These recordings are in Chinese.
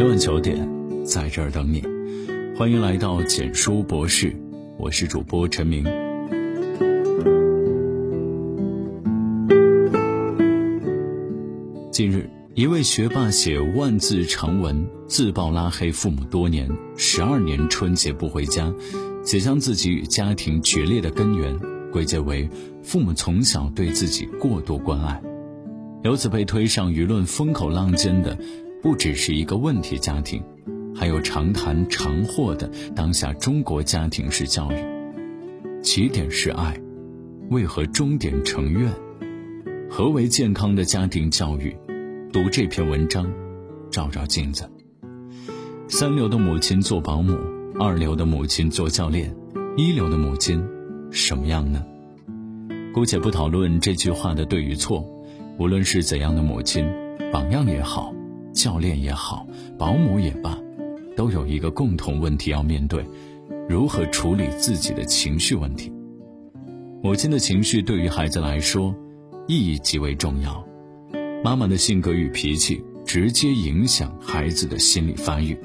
每晚九点，在这儿等你。欢迎来到简书博士，我是主播陈明。近日，一位学霸写万字长文，自曝拉黑父母多年，十二年春节不回家，且将自己与家庭决裂的根源归结为父母从小对自己过度关爱，由此被推上舆论风口浪尖的。不只是一个问题家庭，还有常谈常获的当下中国家庭式教育。起点是爱，为何终点成怨？何为健康的家庭教育？读这篇文章，照照镜子。三流的母亲做保姆，二流的母亲做教练，一流的母亲什么样呢？姑且不讨论这句话的对与错，无论是怎样的母亲，榜样也好。教练也好，保姆也罢，都有一个共同问题要面对：如何处理自己的情绪问题。母亲的情绪对于孩子来说意义极为重要，妈妈的性格与脾气直接影响孩子的心理发育。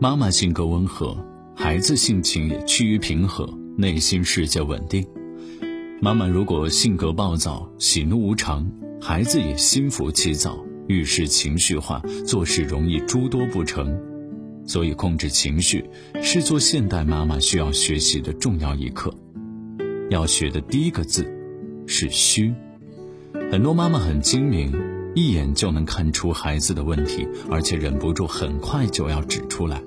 妈妈性格温和，孩子性情也趋于平和，内心世界稳定。妈妈如果性格暴躁、喜怒无常，孩子也心浮气躁。遇事情绪化，做事容易诸多不成，所以控制情绪是做现代妈妈需要学习的重要一课。要学的第一个字是“虚”。很多妈妈很精明，一眼就能看出孩子的问题，而且忍不住很快就要指出来，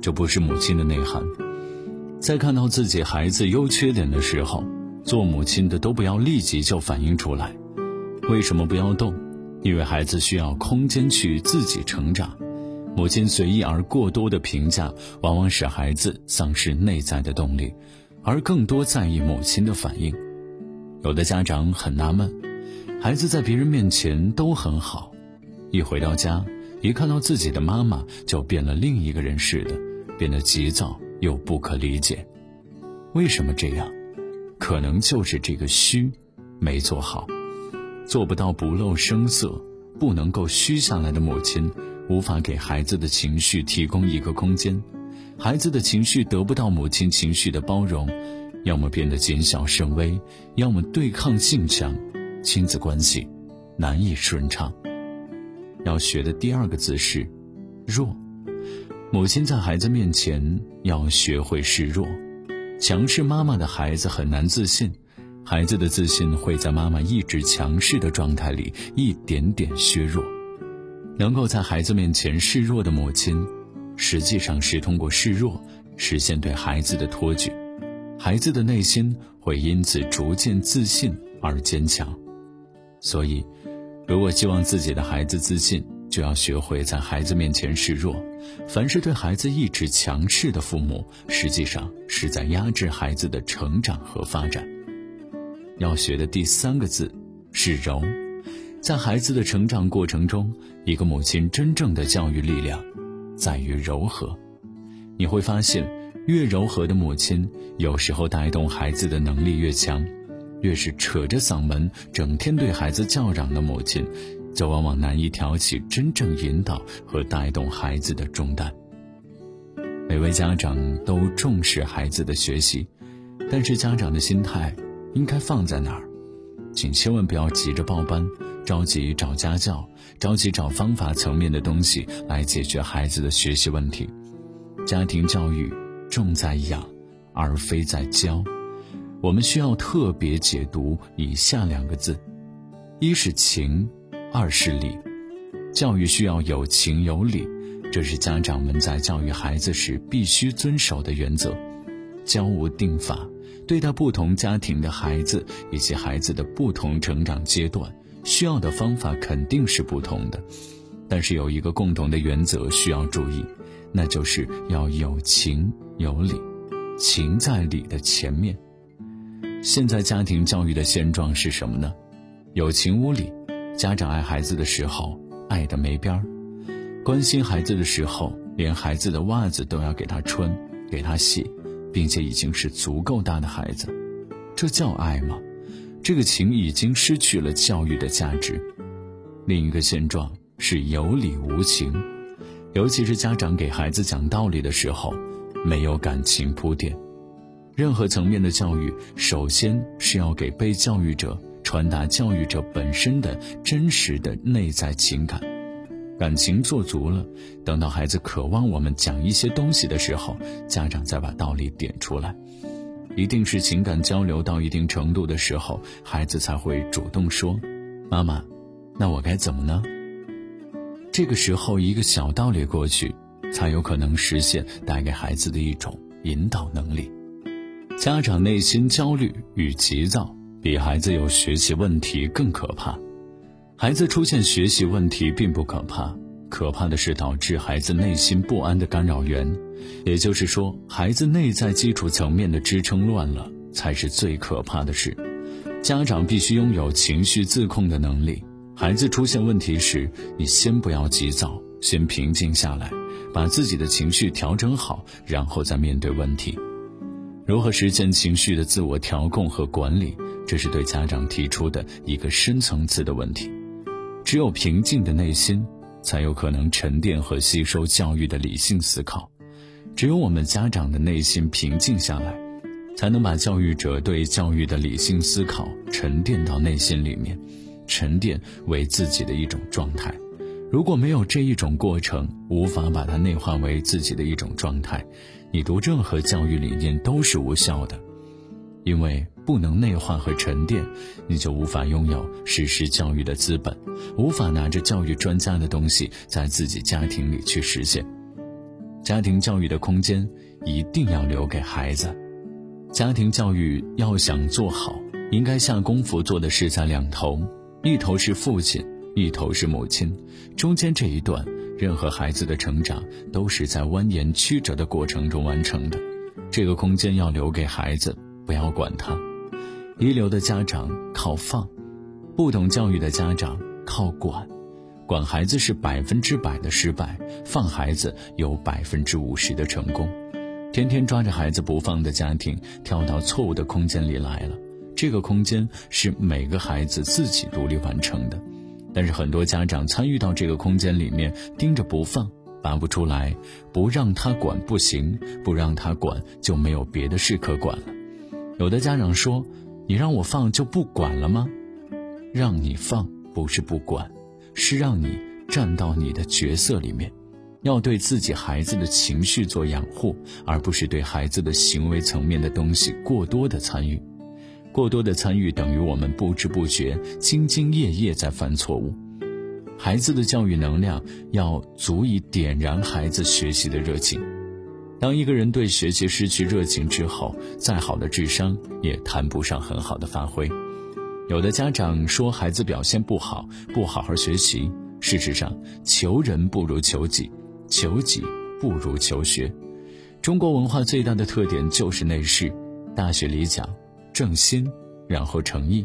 这不是母亲的内涵。在看到自己孩子优缺点的时候，做母亲的都不要立即就反应出来。为什么不要动？因为孩子需要空间去自己成长，母亲随意而过多的评价，往往使孩子丧失内在的动力，而更多在意母亲的反应。有的家长很纳闷，孩子在别人面前都很好，一回到家，一看到自己的妈妈，就变了另一个人似的，变得急躁又不可理解。为什么这样？可能就是这个虚，没做好。做不到不露声色，不能够虚下来的母亲，无法给孩子的情绪提供一个空间，孩子的情绪得不到母亲情绪的包容，要么变得谨小慎微，要么对抗性强，亲子关系难以顺畅。要学的第二个字是弱，母亲在孩子面前要学会示弱，强势妈妈的孩子很难自信。孩子的自信会在妈妈一直强势的状态里一点点削弱。能够在孩子面前示弱的母亲，实际上是通过示弱实现对孩子的托举，孩子的内心会因此逐渐自信而坚强。所以，如果希望自己的孩子自信，就要学会在孩子面前示弱。凡是对孩子一直强势的父母，实际上是在压制孩子的成长和发展。要学的第三个字是柔，在孩子的成长过程中，一个母亲真正的教育力量在于柔和。你会发现，越柔和的母亲，有时候带动孩子的能力越强；越是扯着嗓门整天对孩子叫嚷的母亲，就往往难以挑起真正引导和带动孩子的重担。每位家长都重视孩子的学习，但是家长的心态。应该放在哪儿？请千万不要急着报班，着急找家教，着急找方法层面的东西来解决孩子的学习问题。家庭教育重在养，而非在教。我们需要特别解读以下两个字：一是情，二是理。教育需要有情有理，这是家长们在教育孩子时必须遵守的原则。教无定法。对待不同家庭的孩子以及孩子的不同成长阶段，需要的方法肯定是不同的。但是有一个共同的原则需要注意，那就是要有情有理，情在理的前面。现在家庭教育的现状是什么呢？有情无理，家长爱孩子的时候爱的没边儿，关心孩子的时候连孩子的袜子都要给他穿，给他洗。并且已经是足够大的孩子，这叫爱吗？这个情已经失去了教育的价值。另一个现状是有理无情，尤其是家长给孩子讲道理的时候，没有感情铺垫。任何层面的教育，首先是要给被教育者传达教育者本身的真实的内在情感。感情做足了，等到孩子渴望我们讲一些东西的时候，家长再把道理点出来。一定是情感交流到一定程度的时候，孩子才会主动说：“妈妈，那我该怎么呢？”这个时候，一个小道理过去，才有可能实现带给孩子的一种引导能力。家长内心焦虑与急躁，比孩子有学习问题更可怕。孩子出现学习问题并不可怕，可怕的是导致孩子内心不安的干扰源。也就是说，孩子内在基础层面的支撑乱了，才是最可怕的事。家长必须拥有情绪自控的能力。孩子出现问题时，你先不要急躁，先平静下来，把自己的情绪调整好，然后再面对问题。如何实现情绪的自我调控和管理？这是对家长提出的一个深层次的问题。只有平静的内心，才有可能沉淀和吸收教育的理性思考。只有我们家长的内心平静下来，才能把教育者对教育的理性思考沉淀到内心里面，沉淀为自己的一种状态。如果没有这一种过程，无法把它内化为自己的一种状态。你读任何教育理念都是无效的，因为不能内化和沉淀，你就无法拥有实施教育的资本，无法拿着教育专家的东西在自己家庭里去实现。家庭教育的空间一定要留给孩子。家庭教育要想做好，应该下功夫做的是在两头，一头是父亲，一头是母亲，中间这一段。任何孩子的成长都是在蜿蜒曲折的过程中完成的，这个空间要留给孩子，不要管他。一流的家长靠放，不懂教育的家长靠管。管孩子是百分之百的失败，放孩子有百分之五十的成功。天天抓着孩子不放的家庭，跳到错误的空间里来了。这个空间是每个孩子自己独立完成的。但是很多家长参与到这个空间里面，盯着不放，拔不出来，不让他管不行，不让他管就没有别的事可管了。有的家长说：“你让我放就不管了吗？”让你放不是不管，是让你站到你的角色里面，要对自己孩子的情绪做养护，而不是对孩子的行为层面的东西过多的参与。过多的参与等于我们不知不觉、兢兢业业在犯错误。孩子的教育能量要足以点燃孩子学习的热情。当一个人对学习失去热情之后，再好的智商也谈不上很好的发挥。有的家长说孩子表现不好，不好好学习。事实上，求人不如求己，求己不如求学。中国文化最大的特点就是内饰。大学里讲。正心，然后诚意，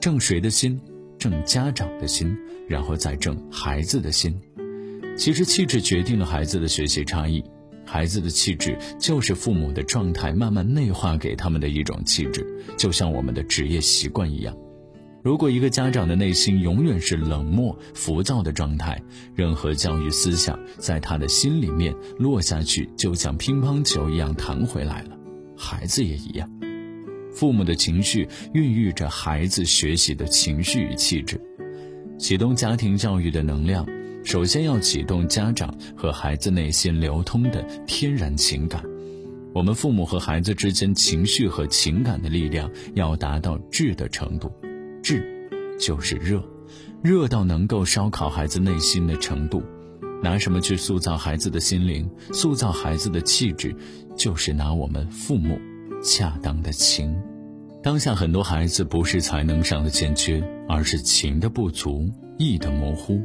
正谁的心？正家长的心，然后再正孩子的心。其实气质决定了孩子的学习差异，孩子的气质就是父母的状态慢慢内化给他们的一种气质，就像我们的职业习惯一样。如果一个家长的内心永远是冷漠、浮躁的状态，任何教育思想在他的心里面落下去，就像乒乓球一样弹回来了。孩子也一样。父母的情绪孕育着孩子学习的情绪与气质。启动家庭教育的能量，首先要启动家长和孩子内心流通的天然情感。我们父母和孩子之间情绪和情感的力量要达到质的程度，质就是热，热到能够烧烤孩子内心的程度。拿什么去塑造孩子的心灵，塑造孩子的气质，就是拿我们父母。恰当的情，当下很多孩子不是才能上的欠缺，而是情的不足、意的模糊。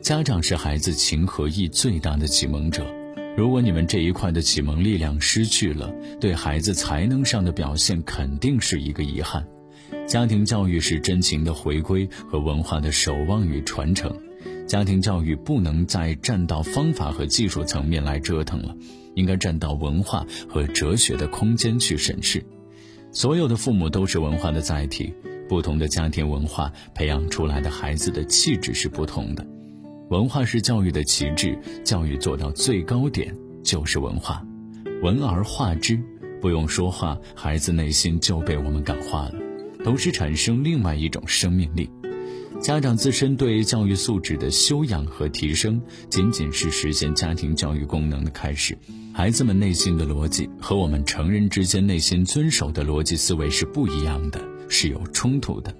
家长是孩子情和义最大的启蒙者，如果你们这一块的启蒙力量失去了，对孩子才能上的表现肯定是一个遗憾。家庭教育是真情的回归和文化的守望与传承，家庭教育不能再站到方法和技术层面来折腾了。应该站到文化和哲学的空间去审视。所有的父母都是文化的载体，不同的家庭文化培养出来的孩子的气质是不同的。文化是教育的旗帜，教育做到最高点就是文化。文而化之，不用说话，孩子内心就被我们感化了，同时产生另外一种生命力。家长自身对教育素质的修养和提升，仅仅是实现家庭教育功能的开始。孩子们内心的逻辑和我们成人之间内心遵守的逻辑思维是不一样的，是有冲突的。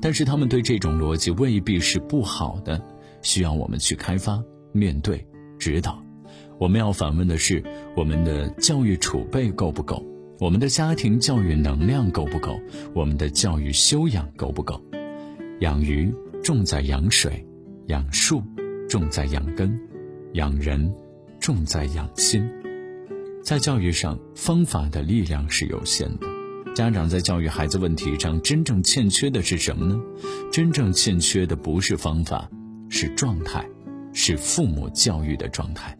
但是他们对这种逻辑未必是不好的，需要我们去开发、面对、指导。我们要反问的是：我们的教育储备够不够？我们的家庭教育能量够不够？我们的教育修养够不够？养鱼重在养水，养树重在养根，养人重在养心。在教育上，方法的力量是有限的。家长在教育孩子问题上，真正欠缺的是什么呢？真正欠缺的不是方法，是状态，是父母教育的状态。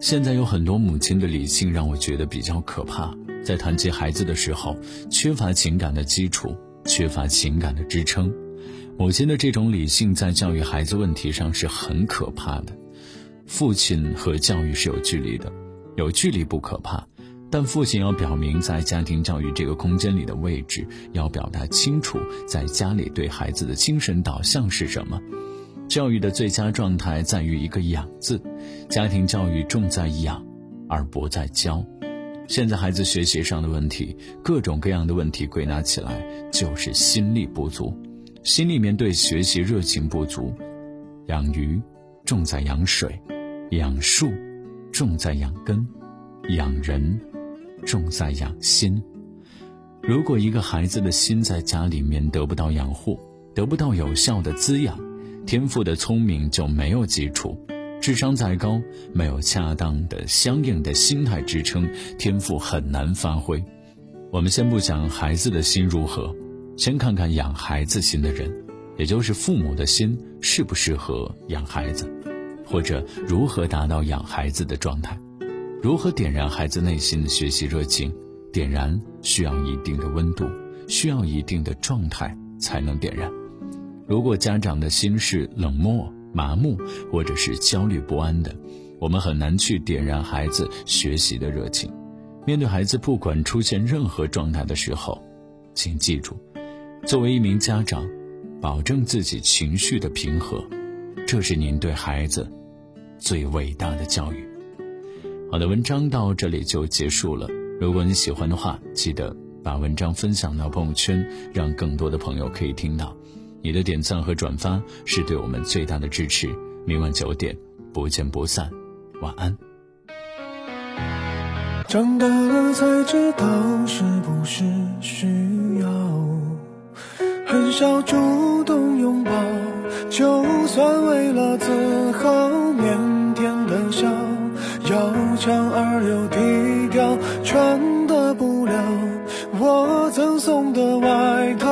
现在有很多母亲的理性让我觉得比较可怕，在谈及孩子的时候，缺乏情感的基础，缺乏情感的支撑。母亲的这种理性在教育孩子问题上是很可怕的。父亲和教育是有距离的，有距离不可怕，但父亲要表明在家庭教育这个空间里的位置，要表达清楚在家里对孩子的精神导向是什么。教育的最佳状态在于一个“养”字，家庭教育重在养，而不在教。现在孩子学习上的问题，各种各样的问题归纳起来就是心力不足。心里面对学习热情不足，养鱼重在养水，养树重在养根，养人重在养心。如果一个孩子的心在家里面得不到养护，得不到有效的滋养，天赋的聪明就没有基础。智商再高，没有恰当的相应的心态支撑，天赋很难发挥。我们先不讲孩子的心如何。先看看养孩子心的人，也就是父母的心适不适合养孩子，或者如何达到养孩子的状态，如何点燃孩子内心的学习热情？点燃需要一定的温度，需要一定的状态才能点燃。如果家长的心是冷漠、麻木，或者是焦虑不安的，我们很难去点燃孩子学习的热情。面对孩子，不管出现任何状态的时候，请记住。作为一名家长，保证自己情绪的平和，这是您对孩子最伟大的教育。好的，文章到这里就结束了。如果你喜欢的话，记得把文章分享到朋友圈，让更多的朋友可以听到。你的点赞和转发是对我们最大的支持。明晚九点，不见不散。晚安。长大了才知道，是不是需要。很少主动拥抱，就算为了自豪，腼腆的笑，要强而又低调，穿的布料我赠送的外套，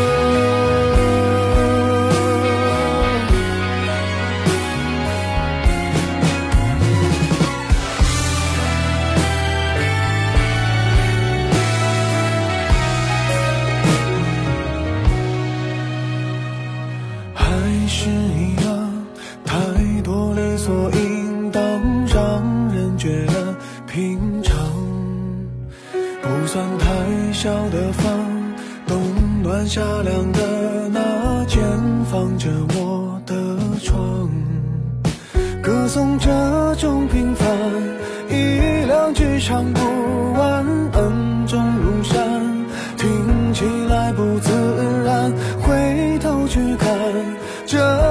不算太小的房，冬暖夏凉的那间，放着我的床，歌颂这种平凡，一两句唱不完，恩重如山，听起来不自然，回头去看，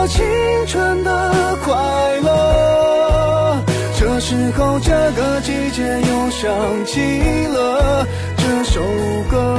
我青春的快乐。这时候，这个季节又想起了这首歌。